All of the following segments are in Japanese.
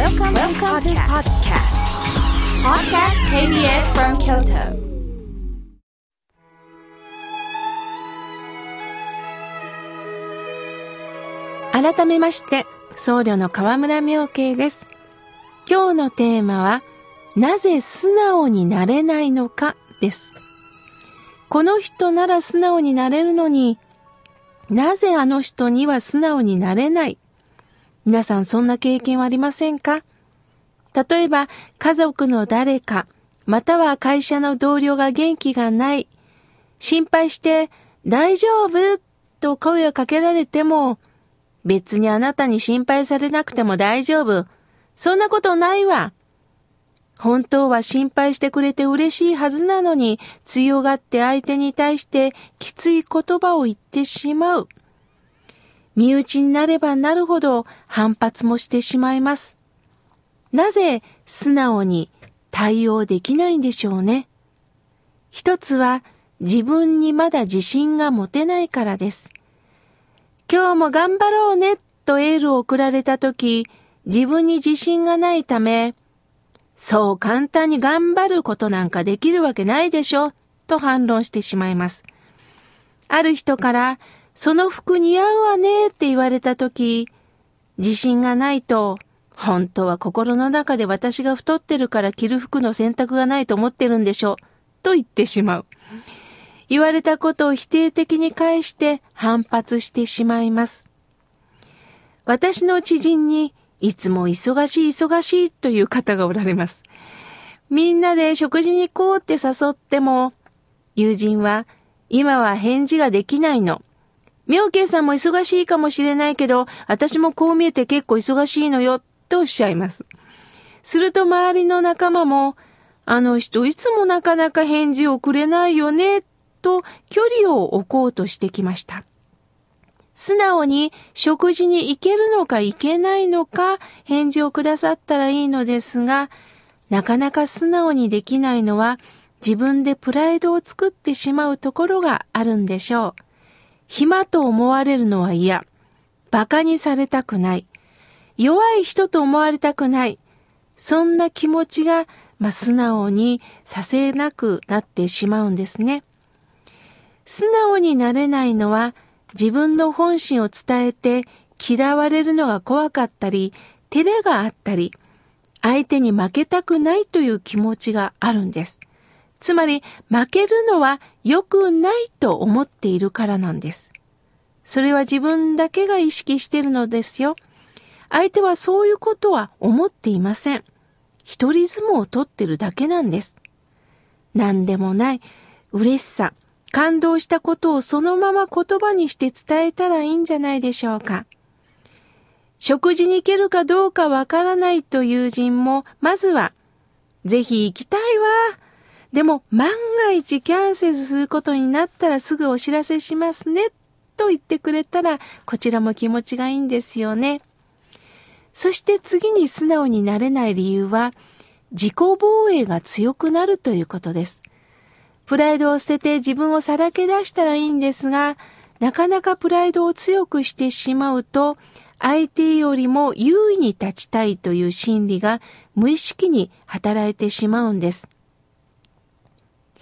Welcome, Welcome to podcast. Podcast KBS from Kyoto. 改めまして、僧侶の河村明慶です。今日のテーマは、なぜ素直になれないのかです。この人なら素直になれるのに、なぜあの人には素直になれない皆さんそんな経験はありませんか？例えば、家族の誰か、または会社の同僚が元気がない、心配して、大丈夫？と声をかけられても、別にあなたに心配されなくても大丈夫。そんなことないわ。本当は心配してくれて嬉しいはずなのに、強がって相手に対してきつい言葉を言ってしまう。身内になればなるほど反発もしてしまいます。なぜ素直に対応できないんでしょうね。一つは自分にまだ自信が持てないからです。今日も頑張ろうねとエールを送られたとき、自分に自信がないため、そう簡単に頑張ることなんかできるわけないでしょと反論してしまいます。ある人から、その服似合うわねって言われたとき、自信がないと、本当は心の中で私が太ってるから着る服の選択がないと思ってるんでしょと言ってしまう。言われたことを否定的に返して反発してしまいます。私の知人にいつも忙しい忙しいという方がおられます。みんなで食事に行こうって誘っても、友人は今は返事ができないの。妙慶さんも忙しいかもしれないけど、私もこう見えて結構忙しいのよ、とおっしゃいます。すると周りの仲間も、あの人いつもなかなか返事をくれないよね、と距離を置こうとしてきました。素直に食事に行けるのか行けないのか返事をくださったらいいのですが、なかなか素直にできないのは自分でプライドを作ってしまうところがあるんでしょう。暇と思われるのは嫌。馬鹿にされたくない。弱い人と思われたくない。そんな気持ちが、まあ、素直にさせなくなってしまうんですね。素直になれないのは自分の本心を伝えて嫌われるのが怖かったり、照れがあったり、相手に負けたくないという気持ちがあるんです。つまり負けるのは良くないと思っているからなんです。それは自分だけが意識してるのですよ。相手はそういうことは思っていません。一人相撲を取ってるだけなんです。何でもない嬉しさ、感動したことをそのまま言葉にして伝えたらいいんじゃないでしょうか。食事に行けるかどうかわからないという人も、まずは、ぜひ行きたいわ。でも万が一キャンセルすることになったらすぐお知らせしますね。と言ってくれたら、こちらも気持ちがいいんですよね。そして次に素直になれない理由は、自己防衛が強くなるということです。プライドを捨てて自分をさらけ出したらいいんですが、なかなかプライドを強くしてしまうと、相手よりも優位に立ちたいという心理が無意識に働いてしまうんです。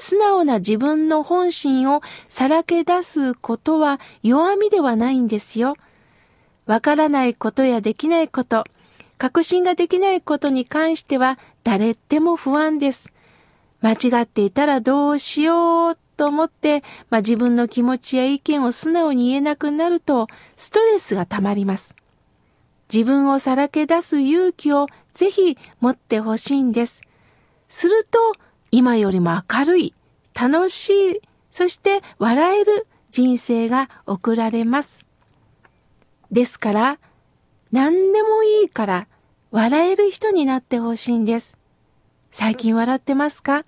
素直な自分の本心をさらけ出すことは弱みではないんですよ。わからないことやできないこと、確信ができないことに関しては誰でも不安です。間違っていたらどうしようと思って、まあ、自分の気持ちや意見を素直に言えなくなるとストレスがたまります。自分をさらけ出す勇気をぜひ持ってほしいんです。すると今よりも明るい、楽しい、そして笑える人生が送られます。ですから、何でもいいから笑える人になってほしいんです。最近笑ってますか？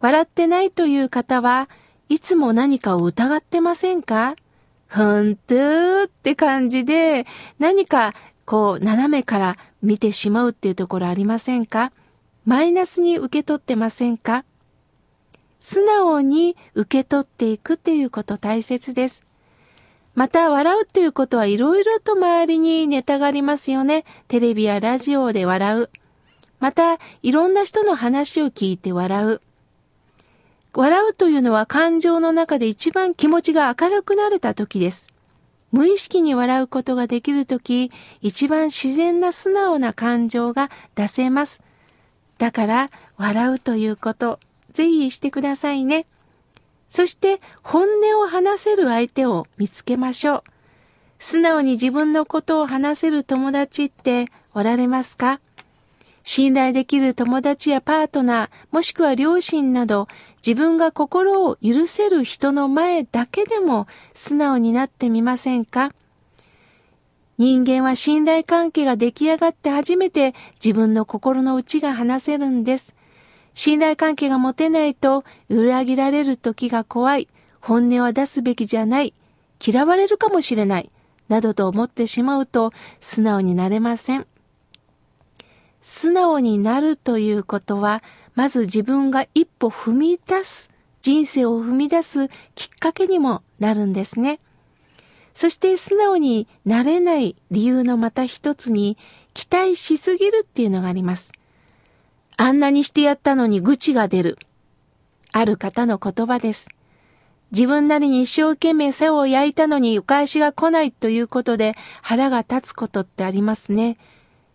笑ってないという方はいつも何かを疑ってませんか？ふんとーって感じで何かこう斜めから見てしまうっていうところありませんか？マイナスに受け取ってませんか？素直に受け取っていくっていうこと大切です。また、笑うということはいろいろと周りにネタがありますよね。テレビやラジオで笑う。また、いろんな人の話を聞いて笑う。笑うというのは感情の中で一番気持ちが明るくなれた時です。無意識に笑うことができる時、一番自然な素直な感情が出せます。だから、笑うということ、ぜひしてくださいね。そして本音を話せる相手を見つけましょう。素直に自分のことを話せる友達っておられますか？信頼できる友達やパートナー、もしくは両親など、自分が心を許せる人の前だけでも素直になってみませんか？人間は信頼関係が出来上がって初めて自分の心の内が話せるんです。信頼関係が持てないと裏切られる時が怖い。本音は出すべきじゃない。嫌われるかもしれない。などと思ってしまうと素直になれません。素直になるということは、まず自分が一歩踏み出す、人生を踏み出すきっかけにもなるんですね。そして素直になれない理由のまた一つに、期待しすぎるっていうのがあります。あんなにしてやったのに愚痴が出る。ある方の言葉です。自分なりに一生懸命背を焼いたのにお返しが来ないということで腹が立つことってありますね。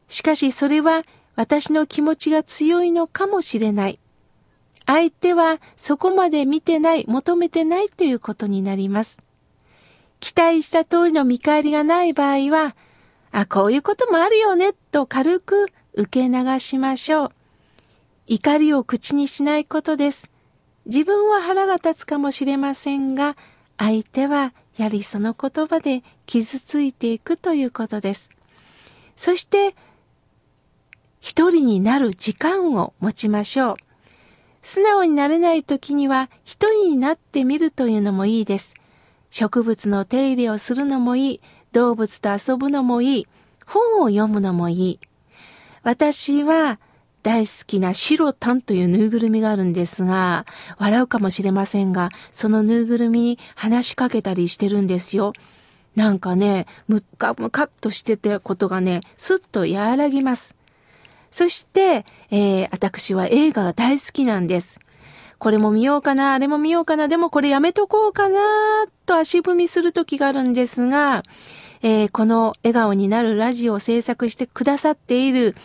しかしそれは私の気持ちが強いのかもしれない。相手はそこまで見てない、求めてないということになります。期待した通りの見返りがない場合は、あ、こういうこともあるよね、と軽く受け流しましょう。怒りを口にしないことです。自分は腹が立つかもしれませんが、相手はやはりその言葉で傷ついていくということです。そして、一人になる時間を持ちましょう。素直になれない時には一人になってみるというのもいいです。植物の手入れをするのもいい。動物と遊ぶのもいい。本を読むのもいい。私は大好きなシロタンというぬいぐるみがあるんですが、笑うかもしれませんが、そのぬいぐるみに話しかけたりしてるんですよ。なんかね、むっかむかっとしててことがね、すっと和らぎます。そして、えー、私は映画が大好きなんです。これも見ようかな、あれも見ようかな、でもこれやめとこうかな、と足踏みする時があるんですが、えー、この笑顔になるラジオを制作してくださっている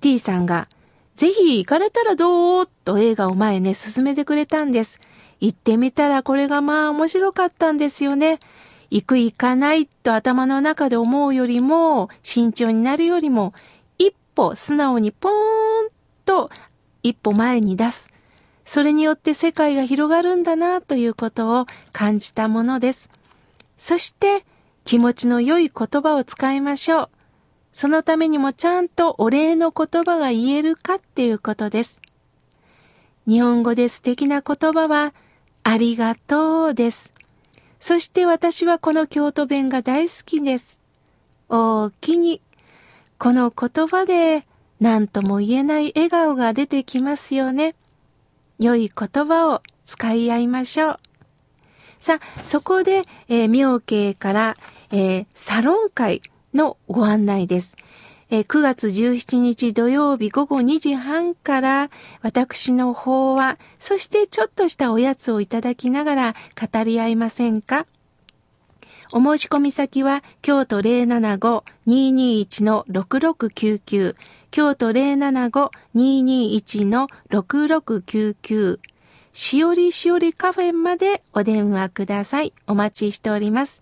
T さんが、ぜひ行かれたらどう？と映画を前ね、進めてくれたんです。行ってみたらこれがまあ面白かったんですよね。行く行かない？と頭の中で思うよりも、慎重になるよりも、一歩素直にポーンと一歩前に出す。それによって世界が広がるんだなということを感じたものです。そして気持ちの良い言葉を使いましょう。そのためにもちゃんとお礼の言葉が言えるかっていうことです。日本語で素敵な言葉は、ありがとうです。そして私はこの京都弁が大好きです。大きに、この言葉で何とも言えない笑顔が出てきますよね。良い言葉を使い合いましょう。さあ、そこで、えー、妙慶から、えー、サロン会のご案内です。えー、9月17日土曜日午後2時半から私の法話、そしてちょっとしたおやつをいただきながら語り合いませんか？お申し込み先は京都075-221-6699京都075-221-6699しおりしおりカフェまでお電話ください。お待ちしております。